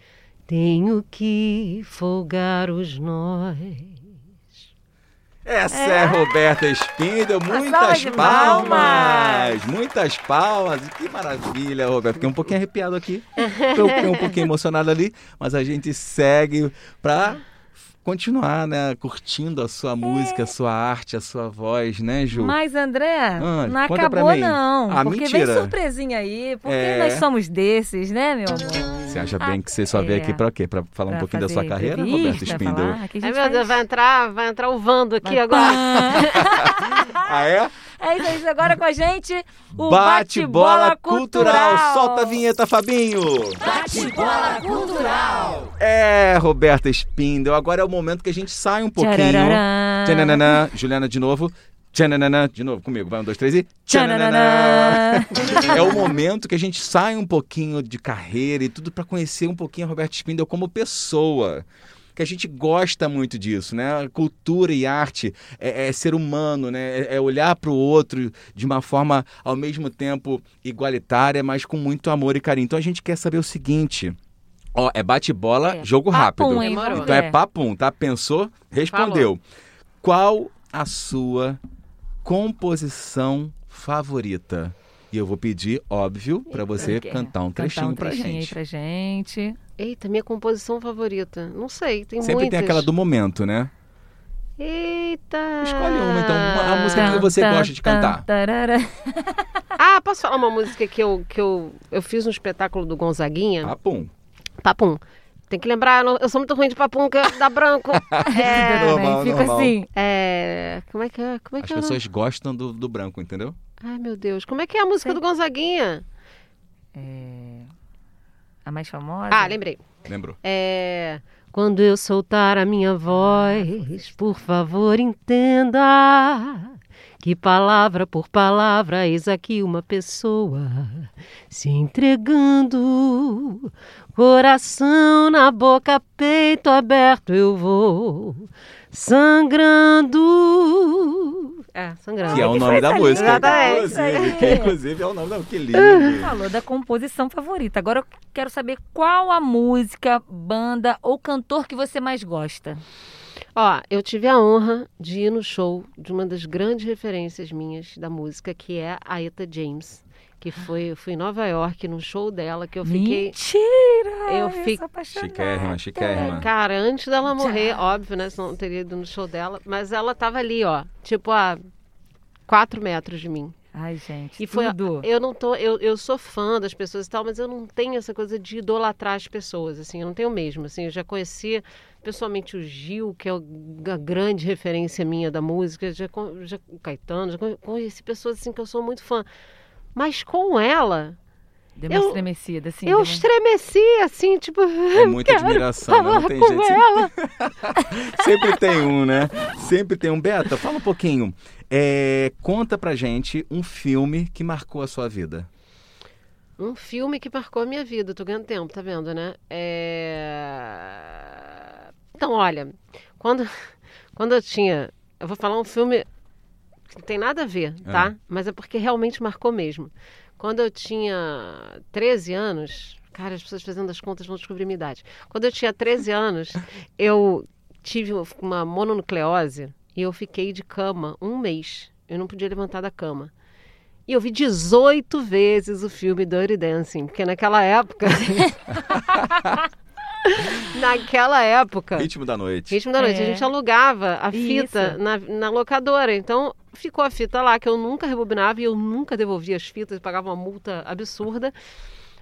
Tenho que folgar os nós. Essa é, Roberta Spindel, salva muitas palmas. palmas. muitas palmas, que maravilha, Roberta, fiquei um pouquinho arrepiado aqui, [LAUGHS] fiquei um pouquinho emocionado ali, mas a gente segue pra continuar, né, curtindo a sua música, a sua arte, a sua voz, né, Ju? Mas, André, Ah, não acabou mim. não. Ah, porque mentira. vem surpresinha aí, porque É. nós somos desses, né, meu amor? Você acha bem que você só veio É. aqui pra quê? Pra falar um Pra pouquinho da sua carreira, entrevista, Roberta Spindel? Ai, gente meu Deus, faz- vai entrar, vai entrar o Vando aqui Vai- agora. [LAUGHS] Ah, é? É isso aí, agora com a gente, o Bate-bola Bate-Bola cultural. Solta a vinheta, Fabinho. Bate-bola cultural. É, Roberta Spindel, agora é o momento que a gente sai um pouquinho. Tchararã. Tchananã. Juliana, de novo. Tchananã. De novo, comigo. Vai, um, dois, três e... Tchananã. É o momento que a gente sai um pouquinho de carreira e tudo para conhecer um pouquinho a Roberta Spindel como pessoa. Que a gente gosta muito disso, né? Cultura e arte é, é ser humano, né? É, é olhar para o outro de uma forma ao mesmo tempo igualitária, mas com muito amor e carinho. Então a gente quer saber o seguinte. Ó, é bate-bola, É, jogo papum, rápido. hein? Então é papum, tá? Pensou? Respondeu. Qual a sua composição favorita? E eu vou pedir, óbvio, para você Quer cantar um trechinho, cantar um pra trechinho aí gente. pra gente. Eita, minha composição favorita. Não sei, tem Sempre muitas. tem aquela do momento, né? Eita. Escolhe uma, então, uma- a música que você Tan, gosta de tan, cantar. [LAUGHS] Ah, posso falar uma música que eu, que eu, eu fiz no espetáculo do Gonzaguinha? Papum. Papum. Tem que lembrar, eu não- sou muito ruim de papum, que dá branco. [LAUGHS] É, Normal, Fica normal. assim. é, como é que é? Como é As que é? o nome? pessoas gostam do, do branco, entendeu? Ai, meu Deus. Como é que é a música do Gonzaguinha? É, A mais famosa? Ah, lembrei. Lembrou? É. Quando eu soltar a minha voz, por favor entenda que palavra por palavra eis aqui uma pessoa se entregando, coração na boca, peito aberto eu vou sangrando. É, sangrando. Que é o nome da música. Exatamente. Inclusive, que inclusive é o nome da Que lindo. Falou da composição favorita. Agora eu quero saber qual a música, banda ou cantor que você mais gosta. Ó, eu tive a honra de ir no show de uma das grandes referências minhas da música, que é a Eta James. Que foi, eu fui em Nova York, num show dela, que eu fiquei. Mentira! eu apaixonada. Chiquérrima, chiquérrima. Cara, antes dela morrer, óbvio, né? Senão eu não teria ido no show dela. Mas ela tava ali, ó, tipo a quatro metros de mim. Ai, gente, E foi. tudo. Eu não tô. Eu, eu sou fã das pessoas e tal, mas eu não tenho essa coisa de idolatrar as pessoas, assim, eu não tenho mesmo. Assim, eu já conheci pessoalmente o Gil, que é a grande referência minha da música, já, já o Caetano, já con- conheci pessoas assim que eu sou muito fã. Mas com ela, Deu uma eu- estremecida, assim. eu uma- estremeci, assim, tipo. É [LAUGHS] muita admiração, né? Não tem com jeito. ela. [LAUGHS] Sempre tem um, né? Sempre tem um. Beta, fala um pouquinho. É, conta pra gente um filme que marcou a sua vida. Um filme que marcou a minha vida. Tô ganhando tempo, tá vendo, né? É... Então, olha, quando, [LAUGHS] quando eu tinha. Eu vou falar um filme não tem nada a ver, tá? Mas é porque realmente marcou mesmo. Quando eu tinha 13 anos. Cara, as pessoas fazendo as contas vão descobrir minha idade. Quando eu tinha 13 anos, [LAUGHS] eu tive uma mononucleose e eu fiquei de cama um mês. Eu não podia levantar da cama. E eu vi 18 vezes o filme Dirty Dancing, porque naquela época. [LAUGHS] [LAUGHS] [LAUGHS] naquela época. Ritmo da noite. Ritmo da noite. É. A gente alugava a fita na, na locadora. Então ficou a fita lá que eu nunca rebobinava e eu nunca devolvia as fitas, pagava uma multa absurda.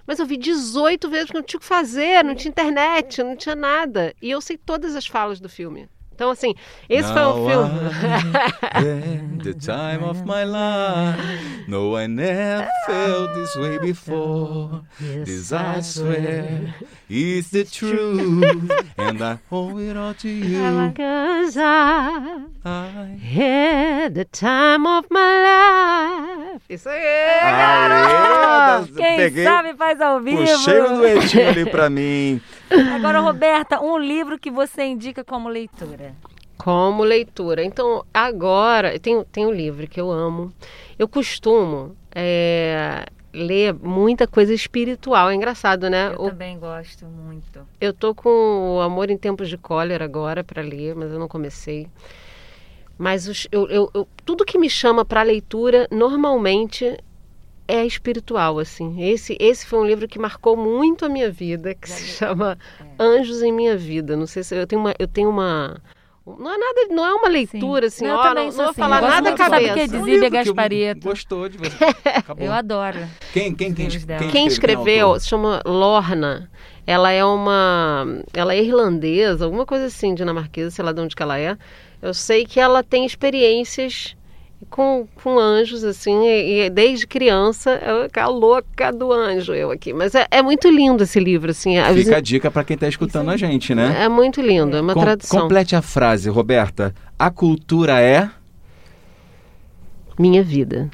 Mas eu vi 18 vezes porque não tinha o que fazer, não tinha internet, não tinha nada. E eu sei todas as falas do filme. Então, assim, esse foi um Now filme. The time of my life. No, I never felt this way before. This I swear is the truth, and I [LAUGHS] owe it all to you. Cause I I... had the time of my life. Isso aí, Aê, Quem peguei, sabe faz ao vivo. puxei um duetinho ali pra mim. [LAUGHS] Agora, Roberta, um livro que você indica como leitura. Como leitura. Então, agora, tem, tem um livro que eu amo. Eu costumo é, ler muita coisa espiritual. É engraçado, né? Eu O- também gosto muito. eu tô com o Amor em Tempos de Cólera agora para ler, mas eu não comecei. Mas os- eu, eu- eu- tudo que me chama para leitura, normalmente, é espiritual, assim. Esse, esse foi um livro que marcou muito a minha vida, que se chama É. Anjos em Minha Vida. Não sei se eu tenho uma... Eu tenho uma não é nada, não é uma leitura assim, Eu ó, não, não vou assim, falar nada à muito, sabe cabeça. que é Um Zíbia Gasparetto. Gostou de você. [LAUGHS] Acabou. Eu adoro. Quem, quem, quem, quem, Quem quem escreveu se chama Lorna. Ela é uma. Ela é irlandesa, alguma coisa assim, dinamarquesa, sei lá de onde que ela é. Eu sei que ela tem experiências com, com anjos, assim, e, e desde criança, eu, a louca do anjo, eu aqui. Mas é, é muito lindo esse livro, assim. a- Fica a dica pra quem tá escutando a gente, né? É muito lindo, é uma Com- tradução. Complete a frase, Roberta. A cultura é. Minha vida.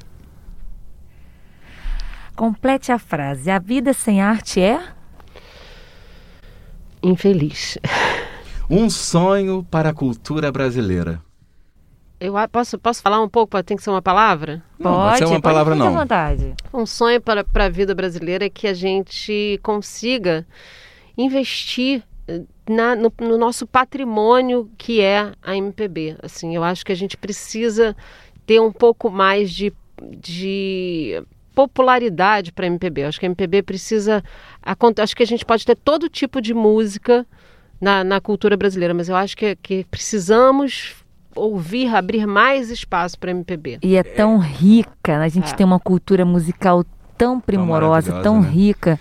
Complete a frase. A vida sem arte é? Infeliz. [LAUGHS] Um sonho para a cultura brasileira. Eu posso, posso falar um pouco? Tem que ser uma palavra? Não, pode ser uma palavra, fique à não. vontade. Um sonho para, para a vida brasileira é que a gente consiga investir eh, na- no, no nosso patrimônio que é a MPB. Assim, eu acho que a gente precisa ter um pouco mais de, de popularidade para a MPB. Eu acho que a MPB precisa. Acho que a gente pode ter todo tipo de música na, na cultura brasileira, mas eu acho que, que precisamos ouvir, abrir mais espaço para a MPB. E é tão rica, a gente É. tem uma cultura musical tão primorosa, maravilhosa, tão né? rica,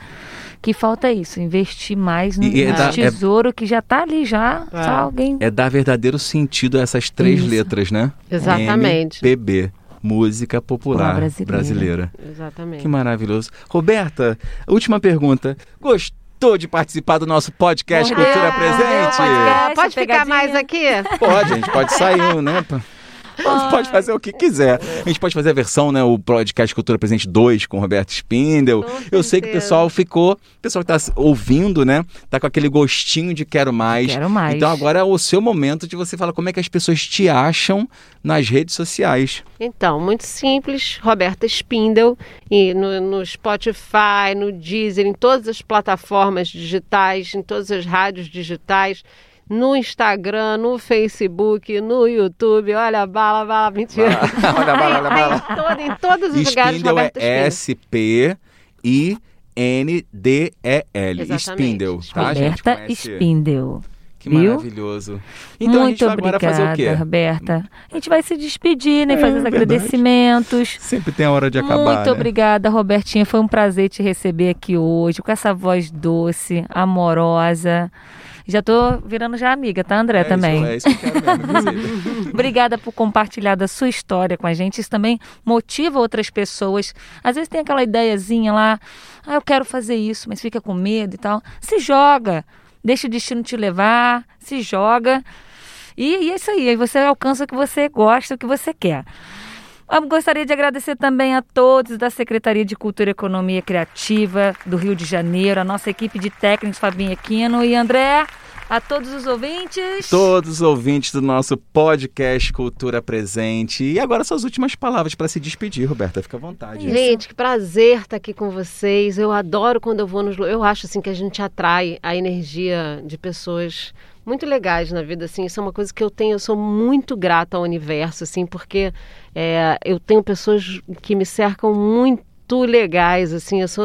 que falta isso, investir mais no, é nesse da- é- tesouro que já está ali, já, É. só alguém... É dar verdadeiro sentido a essas três Isso. letras, né? Exatamente. MPB. Música popular Popular brasileira. brasileira. Exatamente. Que maravilhoso. Roberta, última pergunta. Gostou de participar do nosso podcast. Cultura Ah, Presente? podcast. pode ficar mais aqui? Pode, a gente pode sair, né? [LAUGHS] Você pode fazer o que quiser. A gente pode fazer a versão, né? O podcast Cultura Presente 2 com Roberto Spindel. Com Eu sei que o pessoal ficou, o pessoal que está ouvindo, né? Tá com aquele gostinho de quero mais. Quero mais. Então agora é o seu momento de você falar como é que as pessoas te acham nas redes sociais. Então, muito simples, Roberta Spindel, e no, no Spotify, no Deezer, em todas as plataformas digitais, em todas as rádios digitais, no Instagram, no Facebook, no YouTube, olha a bala, bala, mentira. [LAUGHS] olha a bala, olha a Aí, bala. aí, todo- em todos os lugares, Spindel é Roberta Spindel. Spindel, tá, gente? Roberta Conhece? Spindel. Que Viu? maravilhoso. Então a Muito gente vai agora obrigada, fazer o quê? Roberta. A gente vai se despedir, né? É, fazer os verdade. agradecimentos. Sempre tem a hora de acabar, Muito né? obrigada, Robertinha. Foi um prazer te receber aqui hoje, com essa voz doce, amorosa. Já tô virando já amiga, tá, André? É também. Isso, é isso que eu quero. [LAUGHS] Obrigada por compartilhar da sua história com a gente. Isso também motiva outras pessoas. Às vezes tem aquela ideiazinha lá, ah, eu quero fazer isso, mas fica com medo e tal. Se joga, deixa o destino te levar, se joga. E, e é isso aí, aí você alcança o que você gosta, o que você quer. Eu gostaria de agradecer também a todos da Secretaria de Cultura e Economia Criativa do Rio de Janeiro, a nossa equipe de técnicos, Fabinho Aquino e André, a todos os ouvintes. Todos os ouvintes do nosso podcast Cultura Presente. E agora suas últimas palavras para se despedir, Roberta. Fica à vontade. Gente, que prazer estar aqui com vocês. Eu adoro quando eu vou nos. Eu acho assim que a gente atrai a energia de pessoas muito legais na vida. Assim, isso é uma coisa que eu tenho. Eu sou muito grata ao universo, assim, porque é, eu tenho pessoas que me cercam muito legais, assim, eu sou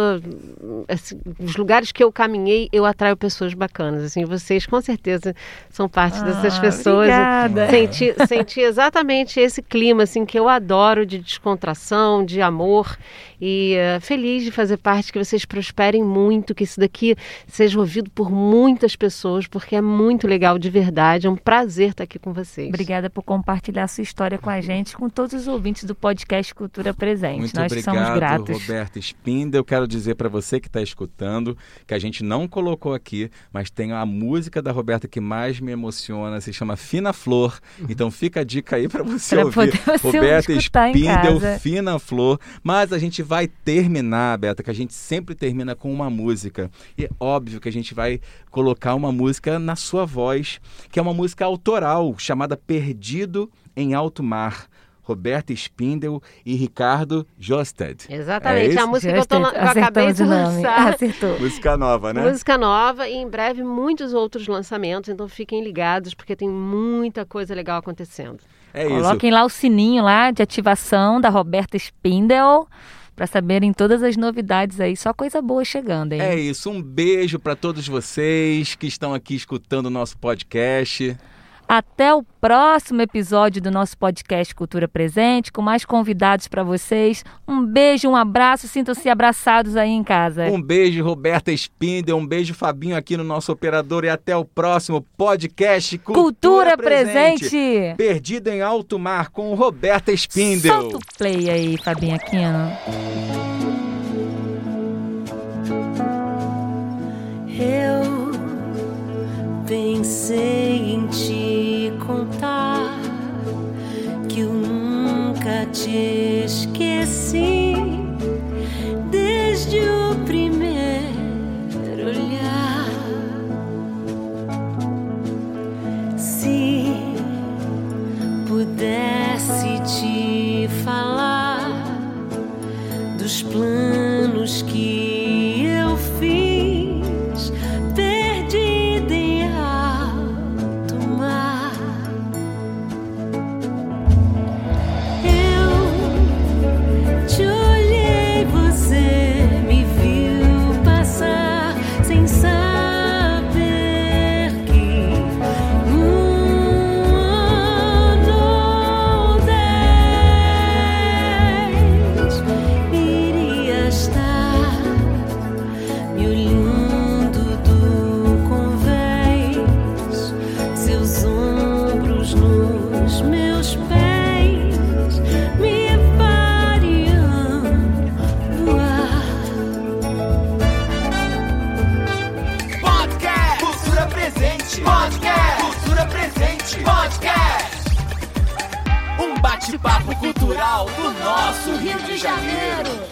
assim, os lugares que eu caminhei, eu atraio pessoas bacanas, assim, vocês com certeza são parte dessas Ah, pessoas. obrigada. Senti, senti exatamente esse clima assim que eu adoro de descontração, de amor e eh, feliz de fazer parte que vocês prosperem muito, que isso daqui seja ouvido por muitas pessoas, porque é muito legal de verdade, é um prazer estar aqui com vocês. Obrigada por compartilhar sua história com a gente, com todos os ouvintes do podcast Cultura Presente. Muito Nós obrigado, somos gratos. Roberto Spindel. Eu quero dizer para você que está escutando que a gente não colocou aqui, mas tem a música da Roberta que mais me emociona, se chama Fina Flor. Então fica a dica aí para você Pra ouvir. você Roberta Spindel. Fina Flor. Mas a gente vai terminar, Beta, que a gente sempre termina com uma música. E é óbvio que a gente vai colocar uma música na sua voz, que é uma música autoral chamada Perdido em Alto Mar. Roberta Spindel e Ricardo Josted. Exatamente, É a isso? música que eu, tô, que eu acabei de lançar. Acertou. Música nova, né? Música nova e em breve muitos outros lançamentos, então fiquem ligados porque tem muita coisa legal acontecendo. É isso. Coloquem lá o sininho lá de ativação da Roberta Spindel para saberem todas as novidades aí. Só coisa boa chegando, hein? É isso. Um beijo para todos vocês que estão aqui escutando o nosso podcast. Até o próximo episódio do nosso podcast Cultura Presente, com mais convidados para vocês. Um beijo, um abraço, sintam-se abraçados aí em casa. Um beijo, Roberta Spindel. Um beijo, Fabinho, aqui no nosso operador. E até o próximo podcast Cultura, Cultura Presente. Perdido em Alto Mar com Roberta Spindel. Solta o play aí, Fabinho Aquino. Eu pensei em te contar que eu nunca te esqueci nosso Rio de Janeiro.